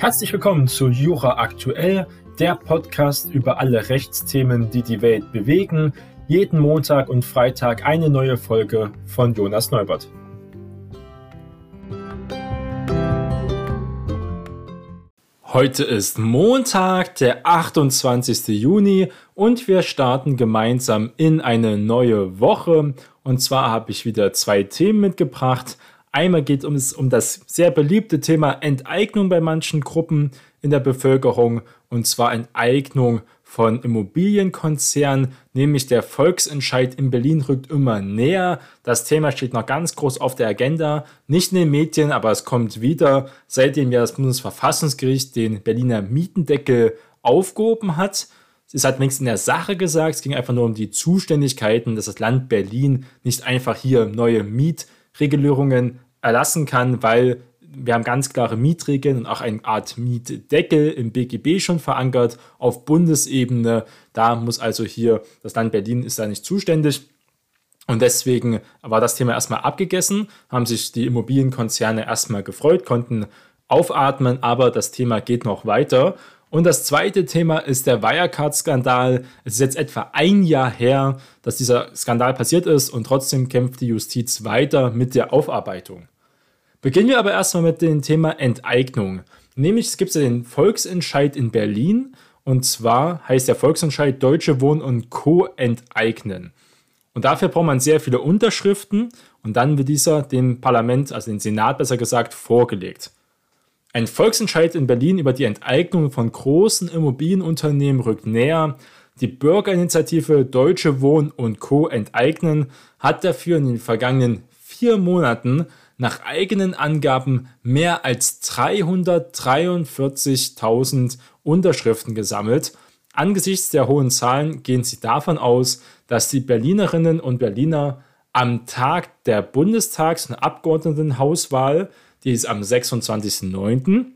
Herzlich willkommen zu Jura Aktuell, der Podcast über alle Rechtsthemen, die die Welt bewegen. Jeden Montag und Freitag eine neue Folge von Jonas Neubert. Heute ist Montag, der 28. Juni und wir starten gemeinsam in eine neue Woche. Und zwar habe ich wieder zwei Themen mitgebracht. Einmal geht es um das sehr beliebte Thema Enteignung bei manchen Gruppen in der Bevölkerung und zwar Enteignung von Immobilienkonzernen, nämlich der Volksentscheid in Berlin rückt immer näher. Das Thema steht noch ganz groß auf der Agenda, nicht in den Medien, aber es kommt wieder, seitdem ja das Bundesverfassungsgericht den Berliner Mietendeckel aufgehoben hat. Es hat nichts in der Sache gesagt, es ging einfach nur um die Zuständigkeiten, dass das Land Berlin nicht einfach hier neue Mietregulierungen erlassen kann, weil wir haben ganz klare Mietregeln und auch eine Art Mietdeckel im BGB schon verankert auf Bundesebene. Da muss also hier, das Land Berlin ist da nicht zuständig. Und deswegen war das Thema erstmal abgegessen, haben sich die Immobilienkonzerne erstmal gefreut, konnten aufatmen, aber das Thema geht noch weiter. Und das zweite Thema ist der Wirecard-Skandal. Es ist jetzt etwa ein Jahr her, dass dieser Skandal passiert ist und trotzdem kämpft die Justiz weiter mit der Aufarbeitung. Beginnen wir aber erstmal mit dem Thema Enteignung. Nämlich es gibt ja den Volksentscheid in Berlin und zwar heißt der Volksentscheid Deutsche Wohnen und Co. enteignen. Und dafür braucht man sehr viele Unterschriften und dann wird dieser dem Parlament, also dem Senat besser gesagt, vorgelegt. Ein Volksentscheid in Berlin über die Enteignung von großen Immobilienunternehmen rückt näher. Die Bürgerinitiative Deutsche Wohnen und Co. enteignen hat dafür in den vergangenen vier Monaten nach eigenen Angaben mehr als 343.000 Unterschriften gesammelt. Angesichts der hohen Zahlen gehen sie davon aus, dass die Berlinerinnen und Berliner am Tag der Bundestags- und Abgeordnetenhauswahl, die ist am 26.09.,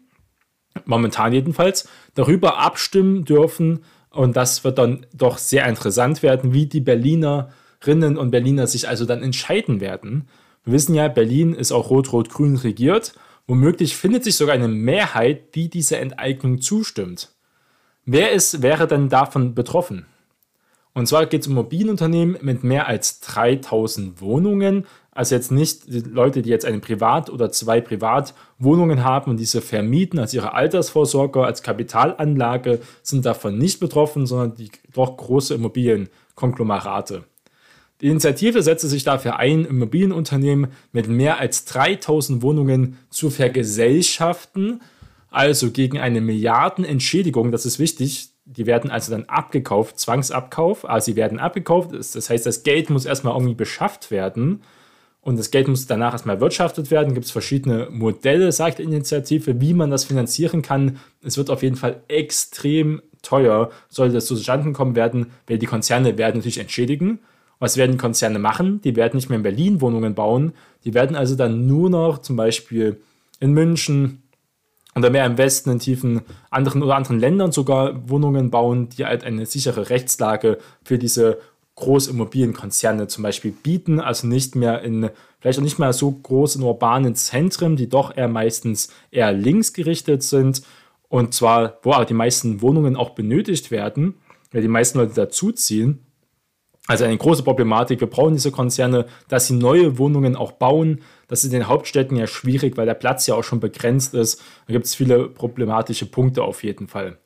momentan jedenfalls, darüber abstimmen dürfen. Und das wird dann doch sehr interessant werden, wie die Berlinerinnen und Berliner sich also dann entscheiden werden. Wir wissen ja, Berlin ist auch rot-rot-grün regiert. Womöglich findet sich sogar eine Mehrheit, die dieser Enteignung zustimmt. Wer ist, wäre denn davon betroffen? Und zwar geht es um Immobilienunternehmen mit mehr als 3000 Wohnungen. Also jetzt nicht die Leute, die jetzt eine Privat- oder zwei Privatwohnungen haben und diese vermieten als ihre Altersvorsorge, als Kapitalanlage, sind davon nicht betroffen, sondern die doch große Immobilienkonglomerate. Die Initiative setzte sich dafür ein, Immobilienunternehmen mit mehr als 3000 Wohnungen zu vergesellschaften, also gegen eine Milliardenentschädigung, das ist wichtig, die werden also dann abgekauft, Zwangsabkauf, also sie werden abgekauft, das heißt, das Geld muss erstmal irgendwie beschafft werden und das Geld muss danach erstmal erwirtschaftet werden. Gibt es verschiedene Modelle, sagt die Initiative, wie man das finanzieren kann. Es wird auf jeden Fall extrem teuer, sollte das zustande kommen werden, weil die Konzerne werden natürlich entschädigen was werden Konzerne machen? Die werden nicht mehr in Berlin Wohnungen bauen. Die werden also dann nur noch zum Beispiel in München oder mehr im Westen, in tiefen anderen oder anderen Ländern sogar Wohnungen bauen, die halt eine sichere Rechtslage für diese Großimmobilienkonzerne zum Beispiel bieten, also nicht mehr in, vielleicht auch nicht mehr so groß in urbanen Zentren, die doch eher meistens eher links gerichtet sind und zwar, wo auch die meisten Wohnungen auch benötigt werden, weil die meisten Leute dazuziehen. Also eine große Problematik. Wir brauchen diese Konzerne, dass sie neue Wohnungen auch bauen. Das ist in den Hauptstädten ja schwierig, weil der Platz ja auch schon begrenzt ist. Da gibt es viele problematische Punkte auf jeden Fall.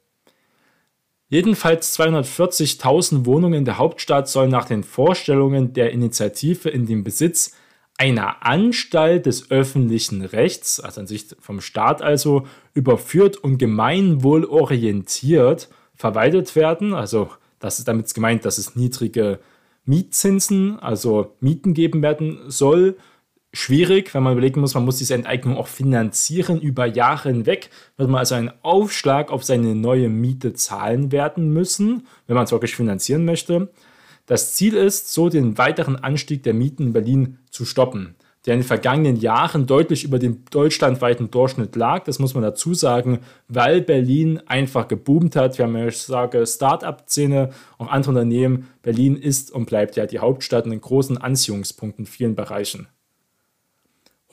Jedenfalls 240.000 Wohnungen in der Hauptstadt sollen nach den Vorstellungen der Initiative in den Besitz einer Anstalt des öffentlichen Rechts, also an sich vom Staat also, überführt und gemeinwohlorientiert verwaltet werden. Also das ist damit gemeint, dass es niedrige Mietzinsen, also Mieten geben werden soll. Schwierig, wenn man überlegen muss, man muss diese Enteignung auch finanzieren über Jahre hinweg, wird man also einen Aufschlag auf seine neue Miete zahlen werden müssen, wenn man es wirklich finanzieren möchte. Das Ziel ist, so den weiteren Anstieg der Mieten in Berlin zu stoppen der in den vergangenen Jahren deutlich über dem deutschlandweiten Durchschnitt lag. Das muss man dazu sagen, weil Berlin einfach geboomt hat. Wir haben ja, ich sage, Start-up-Szene, auch andere Unternehmen. Berlin ist und bleibt ja die Hauptstadt ein großen Anziehungspunkt in vielen Bereichen.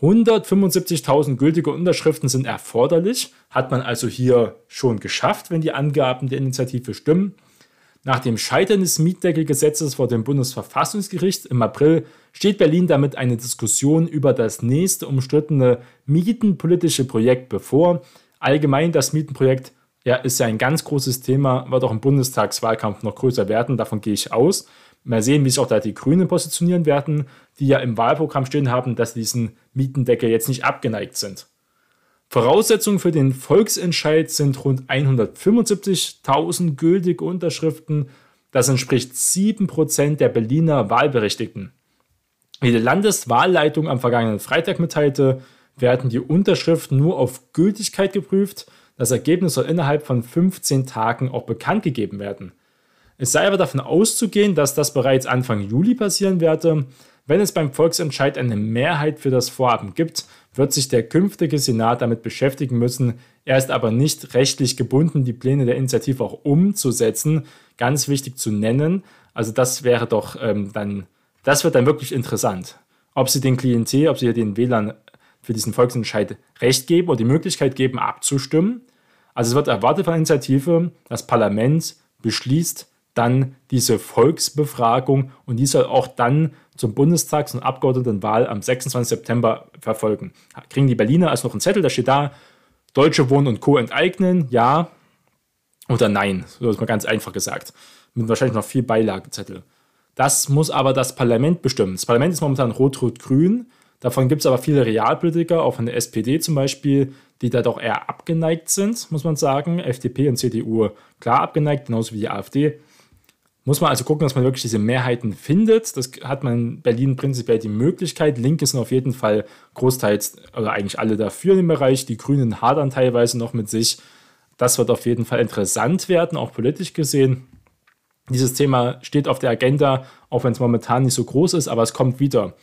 175.000 gültige Unterschriften sind erforderlich, hat man also hier schon geschafft, wenn die Angaben der Initiative stimmen. Nach dem Scheitern des Mietdeckelgesetzes vor dem Bundesverfassungsgericht im April steht Berlin damit eine Diskussion über das nächste umstrittene mietenpolitische Projekt bevor. Allgemein das Mietenprojekt ja, ist ja ein ganz großes Thema, wird auch im Bundestagswahlkampf noch größer werden, davon gehe ich aus. Mal sehen, wie sich auch da die Grünen positionieren werden, die ja im Wahlprogramm stehen haben, dass sie diesen Mietendeckel jetzt nicht abgeneigt sind. Voraussetzung für den Volksentscheid sind rund 175.000 gültige Unterschriften. Das entspricht 7% der Berliner Wahlberechtigten. Wie die Landeswahlleitung am vergangenen Freitag mitteilte, werden die Unterschriften nur auf Gültigkeit geprüft. Das Ergebnis soll innerhalb von 15 Tagen auch bekannt gegeben werden. Es sei aber davon auszugehen, dass das bereits Anfang Juli passieren werde. Wenn es beim Volksentscheid eine Mehrheit für das Vorhaben gibt, wird sich der künftige Senat damit beschäftigen müssen. Er ist aber nicht rechtlich gebunden, die Pläne der Initiative auch umzusetzen. Ganz wichtig zu nennen. Also das wäre doch ähm, dann, das wird dann wirklich interessant. Ob sie den Klientel, ob sie den Wählern für diesen Volksentscheid Recht geben oder die Möglichkeit geben, abzustimmen. Also es wird erwartet von der Initiative, das Parlament beschließt dann diese Volksbefragung und die soll auch dann zum Bundestags- und Abgeordnetenwahl am 26. September verfolgen. Kriegen die Berliner also noch einen Zettel, da steht da, Deutsche Wohnen und Co. enteignen, ja oder nein. So ist mal ganz einfach gesagt. Mit wahrscheinlich noch viel Beilagezettel. Das muss aber das Parlament bestimmen. Das Parlament ist momentan rot-rot-grün. Davon gibt es aber viele Realpolitiker, auch von der SPD zum Beispiel, die da doch eher abgeneigt sind, muss man sagen. FDP und CDU klar abgeneigt, genauso wie die AfD. Muss man also gucken, dass man wirklich diese Mehrheiten findet. Das hat man in Berlin prinzipiell die Möglichkeit. Linke sind auf jeden Fall großteils oder eigentlich alle dafür im Bereich. Die Grünen hadern teilweise noch mit sich. Das wird auf jeden Fall interessant werden, auch politisch gesehen. Dieses Thema steht auf der Agenda, auch wenn es momentan nicht so groß ist, aber es kommt wieder.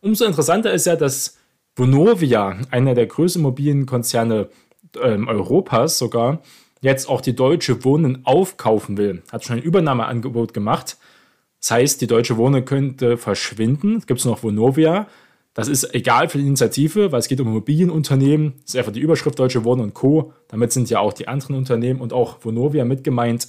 Umso interessanter ist ja, dass Vonovia, einer der größten Immobilienkonzerne äh, Europas sogar, jetzt auch die Deutsche Wohnen aufkaufen will. Hat schon ein Übernahmeangebot gemacht. Das heißt, die Deutsche Wohnen könnte verschwinden. Es gibt noch Vonovia. Das ist egal für die Initiative, weil es geht um Immobilienunternehmen. Das ist einfach die Überschrift Deutsche Wohnen und Co. Damit sind ja auch die anderen Unternehmen und auch Vonovia mit gemeint.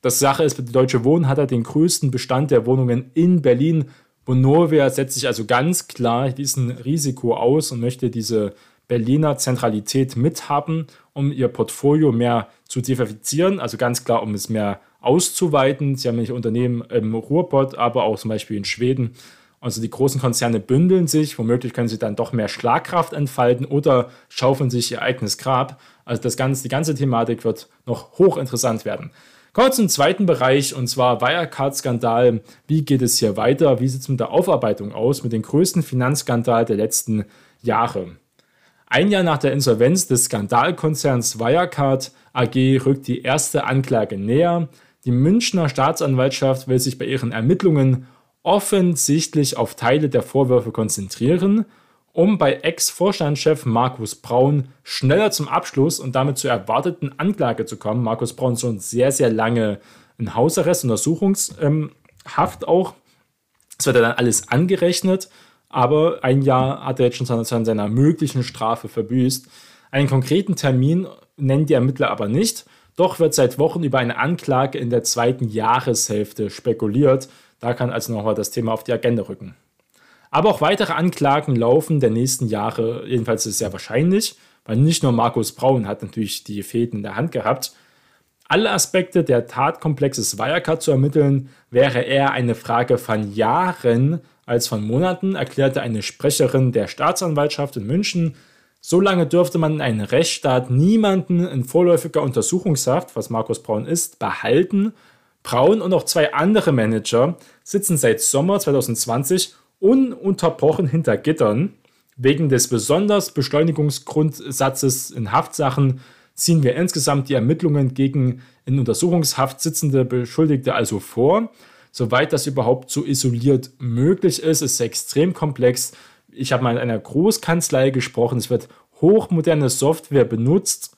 Das Sache ist, die Deutsche Wohnen hat ja den größten Bestand der Wohnungen in Berlin. Vonovia setzt sich also ganz klar diesen Risiko aus und möchte diese Berliner Zentralität mithaben, um ihr Portfolio mehr zu diversifizieren, also ganz klar, um es mehr auszuweiten. Sie haben nämlich Unternehmen im Ruhrpott, aber auch zum Beispiel in Schweden. Also die großen Konzerne bündeln sich, womöglich können sie dann doch mehr Schlagkraft entfalten oder schaufeln sich ihr eigenes Grab. Also das ganze, die ganze Thematik wird noch hochinteressant werden. Kommen wir zum zweiten Bereich und zwar Wirecard-Skandal. Wie geht es hier weiter? Wie sieht es mit der Aufarbeitung aus, mit dem größten Finanzskandal der letzten Jahre? Ein Jahr nach der Insolvenz des Skandalkonzerns Wirecard AG rückt die erste Anklage näher. Die Münchner Staatsanwaltschaft will sich bei ihren Ermittlungen offensichtlich auf Teile der Vorwürfe konzentrieren, um bei Ex-Vorstandschef Markus Braun schneller zum Abschluss und damit zur erwarteten Anklage zu kommen. Markus Braun ist schon sehr, sehr lange in Hausarrest, Untersuchungshaft auch. Es wird dann alles angerechnet aber ein Jahr hat er jetzt schon an seiner möglichen Strafe verbüßt. Einen konkreten Termin nennen die Ermittler aber nicht. Doch wird seit Wochen über eine Anklage in der zweiten Jahreshälfte spekuliert. Da kann also nochmal das Thema auf die Agenda rücken. Aber auch weitere Anklagen laufen der nächsten Jahre, jedenfalls ist es sehr wahrscheinlich, weil nicht nur Markus Braun hat natürlich die Fäden in der Hand gehabt. Alle Aspekte der Tatkomplexes Wirecard zu ermitteln, wäre eher eine Frage von Jahren als von Monaten, erklärte eine Sprecherin der Staatsanwaltschaft in München. Solange dürfte man in einem Rechtsstaat niemanden in vorläufiger Untersuchungshaft, was Markus Braun ist, behalten. Braun und auch zwei andere Manager sitzen seit Sommer 2020 ununterbrochen hinter Gittern. Wegen des besonders Beschleunigungsgrundsatzes in Haftsachen ziehen wir insgesamt die Ermittlungen gegen in Untersuchungshaft sitzende Beschuldigte also vor soweit das überhaupt so isoliert möglich ist. ist extrem komplex. Ich habe mal in einer Großkanzlei gesprochen. Es wird hochmoderne Software benutzt,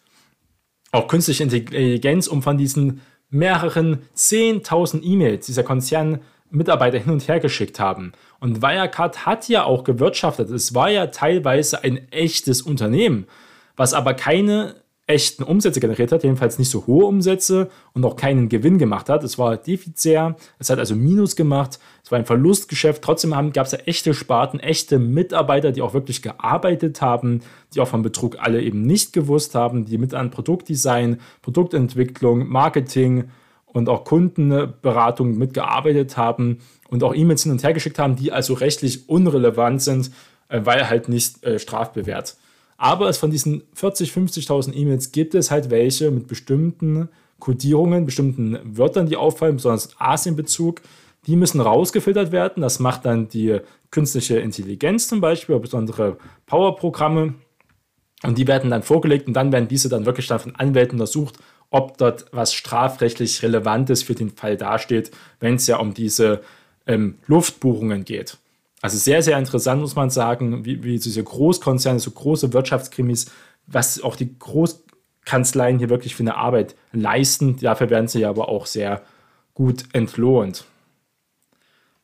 auch künstliche Intelligenz, um von diesen mehreren 10.000 E-Mails dieser Konzernmitarbeiter hin und her geschickt haben, Und Wirecard hat ja auch gewirtschaftet. Es war ja teilweise ein echtes Unternehmen, was aber keine echten Umsätze generiert hat, jedenfalls nicht so hohe Umsätze und auch keinen Gewinn gemacht hat. Es war defizitär, es hat also Minus gemacht, es war ein Verlustgeschäft. Trotzdem gab es ja echte Sparten, echte Mitarbeiter, die auch wirklich gearbeitet haben, die auch vom Betrug alle eben nicht gewusst haben, die mit an Produktdesign, Produktentwicklung, Marketing und auch Kundenberatung mitgearbeitet haben und auch E-Mails hin und her geschickt haben, die also rechtlich unrelevant sind, äh, weil halt nicht äh, strafbewehrt. Aber es von diesen 40, 50.000 E-Mails gibt es halt welche mit bestimmten Codierungen, bestimmten Wörtern, die auffallen, besonders Asienbezug. Die müssen rausgefiltert werden. Das macht dann die künstliche Intelligenz zum Beispiel, besondere Power-Programme. Und die werden dann vorgelegt und dann werden diese dann wirklich dann von Anwälten untersucht, ob dort was strafrechtlich Relevantes für den Fall dasteht, wenn es ja um diese ähm, Luftbuchungen geht. Also sehr, sehr interessant, muss man sagen, wie, wie diese Großkonzerne, so große Wirtschaftskrimis, was auch die Großkanzleien hier wirklich für eine Arbeit leisten. Dafür werden sie aber auch sehr gut entlohnt.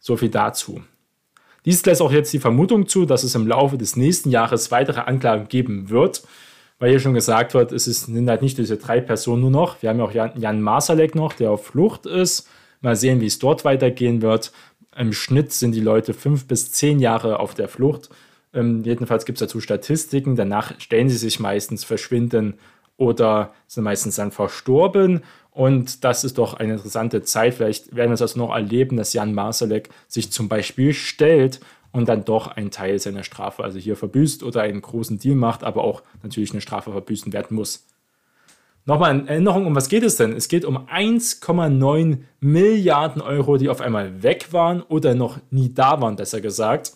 So viel dazu. Dies lässt auch jetzt die Vermutung zu, dass es im Laufe des nächsten Jahres weitere Anklagen geben wird, weil hier schon gesagt wird, es sind halt nicht diese drei Personen nur noch. Wir haben ja auch Jan, Jan Masalek noch, der auf Flucht ist. Mal sehen, wie es dort weitergehen wird. Im Schnitt sind die Leute fünf bis zehn Jahre auf der Flucht. Ähm, jedenfalls gibt es dazu Statistiken. Danach stellen sie sich meistens verschwinden oder sind meistens dann verstorben. Und das ist doch eine interessante Zeit. Vielleicht werden wir es also noch erleben, dass Jan Marsalek sich zum Beispiel stellt und dann doch einen Teil seiner Strafe, also hier verbüßt oder einen großen Deal macht, aber auch natürlich eine Strafe verbüßen werden muss. Nochmal in Erinnerung, um was geht es denn? Es geht um 1,9 Milliarden Euro, die auf einmal weg waren oder noch nie da waren, besser gesagt.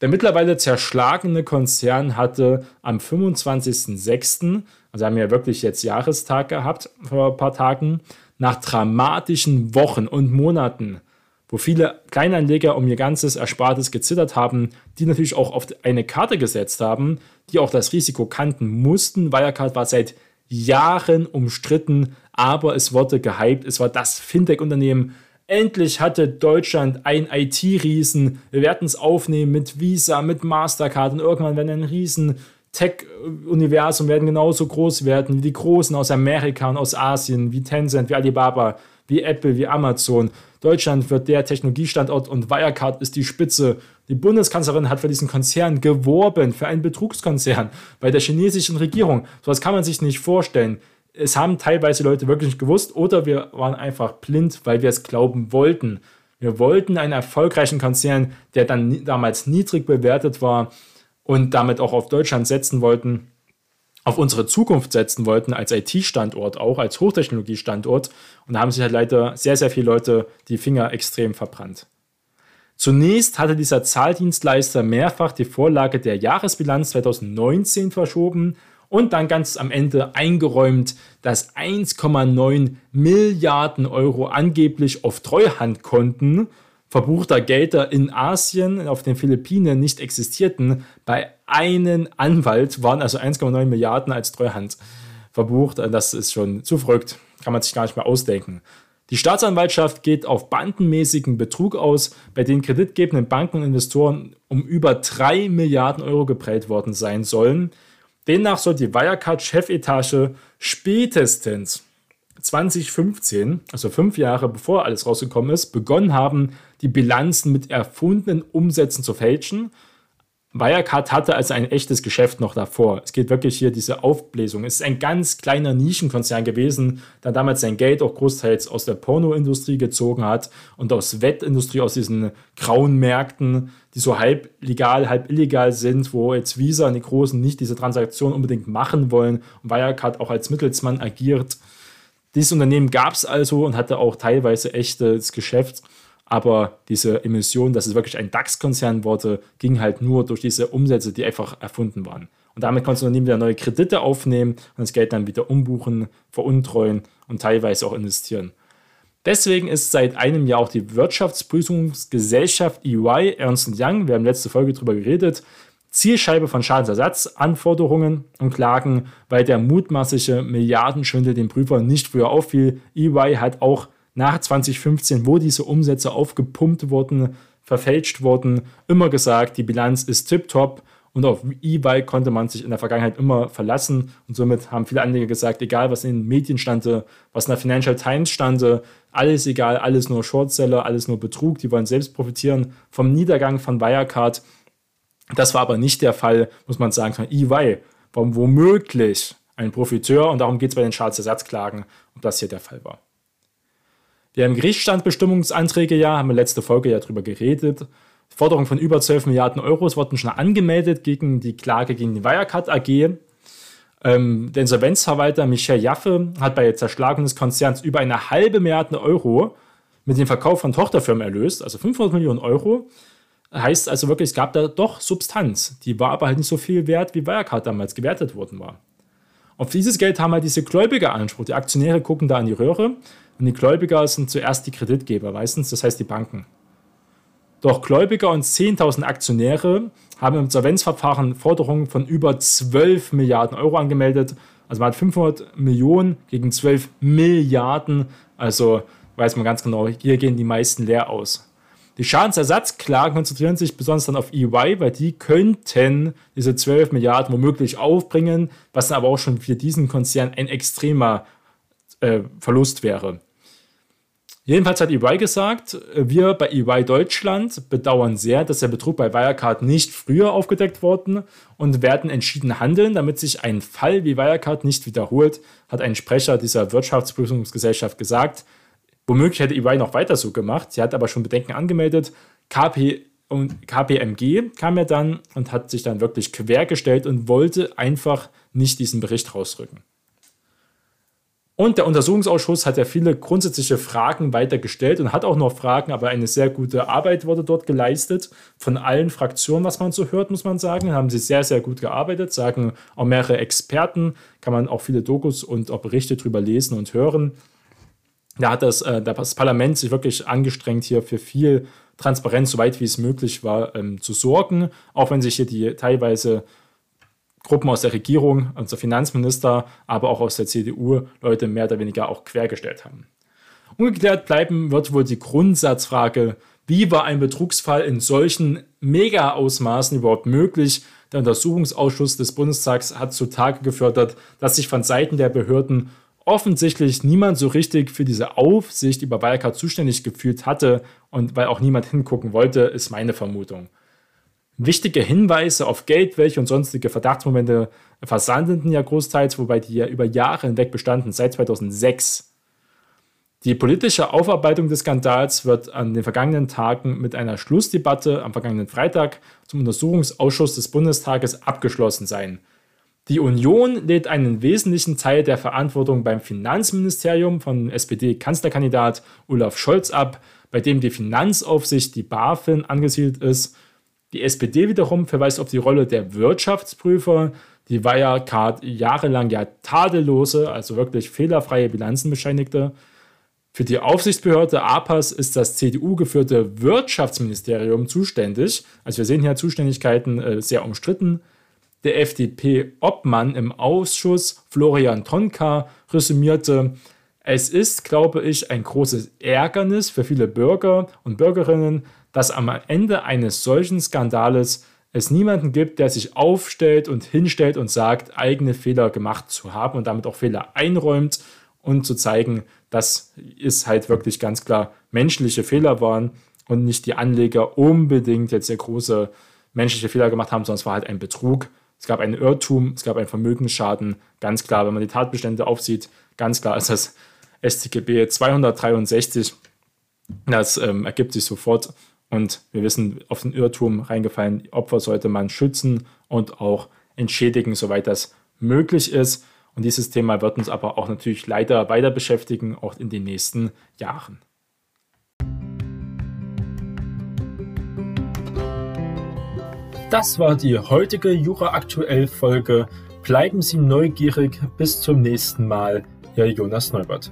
Der mittlerweile zerschlagene Konzern hatte am 25.06., also haben wir ja wirklich jetzt Jahrestag gehabt vor ein paar Tagen, nach dramatischen Wochen und Monaten, wo viele Kleinanleger um ihr ganzes Erspartes gezittert haben, die natürlich auch auf eine Karte gesetzt haben, die auch das Risiko kannten mussten. Wirecard war seit Jahren umstritten, aber es wurde gehypt. Es war das Fintech-Unternehmen. Endlich hatte Deutschland ein IT-Riesen. Wir werden es aufnehmen mit Visa, mit Mastercard und irgendwann werden ein riesen Tech-Universum werden genauso groß werden wie die Großen aus Amerika und aus Asien, wie Tencent, wie Alibaba, wie Apple, wie Amazon. Deutschland wird der Technologiestandort und Wirecard ist die Spitze. Die Bundeskanzlerin hat für diesen Konzern geworben, für einen Betrugskonzern bei der chinesischen Regierung. So was kann man sich nicht vorstellen. Es haben teilweise Leute wirklich nicht gewusst oder wir waren einfach blind, weil wir es glauben wollten. Wir wollten einen erfolgreichen Konzern, der dann damals niedrig bewertet war und damit auch auf Deutschland setzen wollten auf unsere Zukunft setzen wollten, als IT-Standort auch, als Hochtechnologie-Standort. Und da haben sich halt leider sehr, sehr viele Leute die Finger extrem verbrannt. Zunächst hatte dieser Zahldienstleister mehrfach die Vorlage der Jahresbilanz 2019 verschoben und dann ganz am Ende eingeräumt, dass 1,9 Milliarden Euro angeblich auf Treuhandkonten verbuchter Gelder in Asien, auf den Philippinen nicht existierten. Bei einem Anwalt waren also 1,9 Milliarden als Treuhand verbucht. Das ist schon zu verrückt, kann man sich gar nicht mehr ausdenken. Die Staatsanwaltschaft geht auf bandenmäßigen Betrug aus, bei den kreditgebenden Banken und Investoren um über 3 Milliarden Euro geprellt worden sein sollen. Demnach soll die Wirecard-Chefetage spätestens 2015, also fünf Jahre bevor alles rausgekommen ist, begonnen haben, die Bilanzen mit erfundenen Umsätzen zu fälschen. Wirecard hatte also ein echtes Geschäft noch davor. Es geht wirklich hier diese Aufbläsung. Es ist ein ganz kleiner Nischenkonzern gewesen, der damals sein Geld auch großteils aus der Pornoindustrie gezogen hat und aus Wettindustrie, aus diesen grauen Märkten, die so halb legal, halb illegal sind, wo jetzt Visa und die Großen nicht diese Transaktion unbedingt machen wollen und Wirecard auch als Mittelsmann agiert. Dieses Unternehmen gab es also und hatte auch teilweise echtes Geschäft. Aber diese Emission, dass es wirklich ein DAX-Konzern wurde, ging halt nur durch diese Umsätze, die einfach erfunden waren. Und damit konnte das Unternehmen wieder neue Kredite aufnehmen und das Geld dann wieder umbuchen, veruntreuen und teilweise auch investieren. Deswegen ist seit einem Jahr auch die Wirtschaftsprüfungsgesellschaft EY, Ernst Young, wir haben letzte Folge darüber geredet, Zielscheibe von Schadensersatzanforderungen und Klagen, weil der mutmaßliche Milliardenschwindel den Prüfern nicht früher auffiel. EY hat auch nach 2015, wo diese Umsätze aufgepumpt wurden, verfälscht worden, immer gesagt, die Bilanz ist tiptop und auf E-Bike konnte man sich in der Vergangenheit immer verlassen. Und somit haben viele Anleger gesagt, egal was in den Medien stande, was in der Financial Times stande, alles egal, alles nur Shortseller, alles nur Betrug, die wollen selbst profitieren vom Niedergang von Wirecard. Das war aber nicht der Fall, muss man sagen, von EY. Warum womöglich ein Profiteur und darum geht es bei den Schadensersatzklagen, ob das hier der Fall war. Wir haben Gerichtsstandbestimmungsanträge ja, haben wir letzte Folge ja drüber geredet. Forderungen von über 12 Milliarden Euro wurden schon angemeldet gegen die Klage gegen die Wirecard AG. Ähm, der Insolvenzverwalter Michel Jaffe hat bei Zerschlagung des Konzerns über eine halbe Milliarde Euro mit dem Verkauf von Tochterfirmen erlöst, also 500 Millionen Euro. Heißt also wirklich, es gab da doch Substanz. Die war aber halt nicht so viel wert, wie Wirecard damals gewertet worden war. Auf dieses Geld haben halt diese Gläubiger Anspruch. Die Aktionäre gucken da in die Röhre und die Gläubiger sind zuerst die Kreditgeber meistens, das heißt die Banken. Doch Gläubiger und 10.000 Aktionäre haben im Insolvenzverfahren Forderungen von über 12 Milliarden Euro angemeldet. Also man hat 500 Millionen gegen 12 Milliarden. Also weiß man ganz genau, hier gehen die meisten leer aus. Die Schadensersatzklagen konzentrieren sich besonders dann auf EY, weil die könnten diese 12 Milliarden womöglich aufbringen, was dann aber auch schon für diesen Konzern ein extremer äh, Verlust wäre. Jedenfalls hat EY gesagt, wir bei EY Deutschland bedauern sehr, dass der Betrug bei Wirecard nicht früher aufgedeckt worden und werden entschieden handeln, damit sich ein Fall wie Wirecard nicht wiederholt, hat ein Sprecher dieser Wirtschaftsprüfungsgesellschaft gesagt. Womöglich hätte EY noch weiter so gemacht, sie hat aber schon Bedenken angemeldet. KP und KPMG kam ja dann und hat sich dann wirklich quergestellt und wollte einfach nicht diesen Bericht rausrücken. Und der Untersuchungsausschuss hat ja viele grundsätzliche Fragen weitergestellt und hat auch noch Fragen, aber eine sehr gute Arbeit wurde dort geleistet. Von allen Fraktionen, was man so hört, muss man sagen, haben sie sehr, sehr gut gearbeitet, sagen auch mehrere Experten, kann man auch viele Dokus und auch Berichte drüber lesen und hören. Da hat das, äh, das Parlament sich wirklich angestrengt, hier für viel Transparenz, soweit wie es möglich war, ähm, zu sorgen, auch wenn sich hier die teilweise Gruppen aus der Regierung, unser Finanzminister, aber auch aus der CDU Leute mehr oder weniger auch quergestellt haben. Ungeklärt bleiben wird wohl die Grundsatzfrage, wie war ein Betrugsfall in solchen Mega-Ausmaßen überhaupt möglich? Der Untersuchungsausschuss des Bundestags hat zutage gefördert, dass sich von Seiten der Behörden offensichtlich niemand so richtig für diese Aufsicht über Wirecard zuständig gefühlt hatte und weil auch niemand hingucken wollte, ist meine Vermutung. Wichtige Hinweise auf Geldwäsche und sonstige Verdachtsmomente versandeten ja großteils, wobei die ja über Jahre hinweg bestanden, seit 2006. Die politische Aufarbeitung des Skandals wird an den vergangenen Tagen mit einer Schlussdebatte am vergangenen Freitag zum Untersuchungsausschuss des Bundestages abgeschlossen sein. Die Union lädt einen wesentlichen Teil der Verantwortung beim Finanzministerium von SPD-Kanzlerkandidat Olaf Scholz ab, bei dem die Finanzaufsicht, die BaFin, angesiedelt ist die SPD wiederum verweist auf die Rolle der Wirtschaftsprüfer, die Wirecard jahrelang ja tadellose, also wirklich fehlerfreie Bilanzen bescheinigte. Für die Aufsichtsbehörde APAS ist das CDU-geführte Wirtschaftsministerium zuständig. Also wir sehen hier Zuständigkeiten äh, sehr umstritten. Der FDP-Obmann im Ausschuss, Florian Tonka, resümierte, es ist, glaube ich, ein großes Ärgernis für viele Bürger und Bürgerinnen, dass am Ende eines solchen Skandales es niemanden gibt, der sich aufstellt und hinstellt und sagt, eigene Fehler gemacht zu haben und damit auch Fehler einräumt und zu zeigen, dass es halt wirklich ganz klar menschliche Fehler waren und nicht die Anleger unbedingt jetzt sehr große menschliche Fehler gemacht haben, sondern es war halt ein Betrug. Es gab einen Irrtum, es gab einen Vermögensschaden. Ganz klar, wenn man die Tatbestände aufsieht, ganz klar ist das StGB 263. Das ähm, ergibt sich sofort und wir wissen, auf den Irrtum reingefallen, Opfer sollte man schützen und auch entschädigen, soweit das möglich ist. Und dieses Thema wird uns aber auch natürlich leider weiter beschäftigen, auch in den nächsten Jahren. Das war die heutige Jura Aktuell Folge. Bleiben Sie neugierig. Bis zum nächsten Mal. Ihr Jonas Neubert.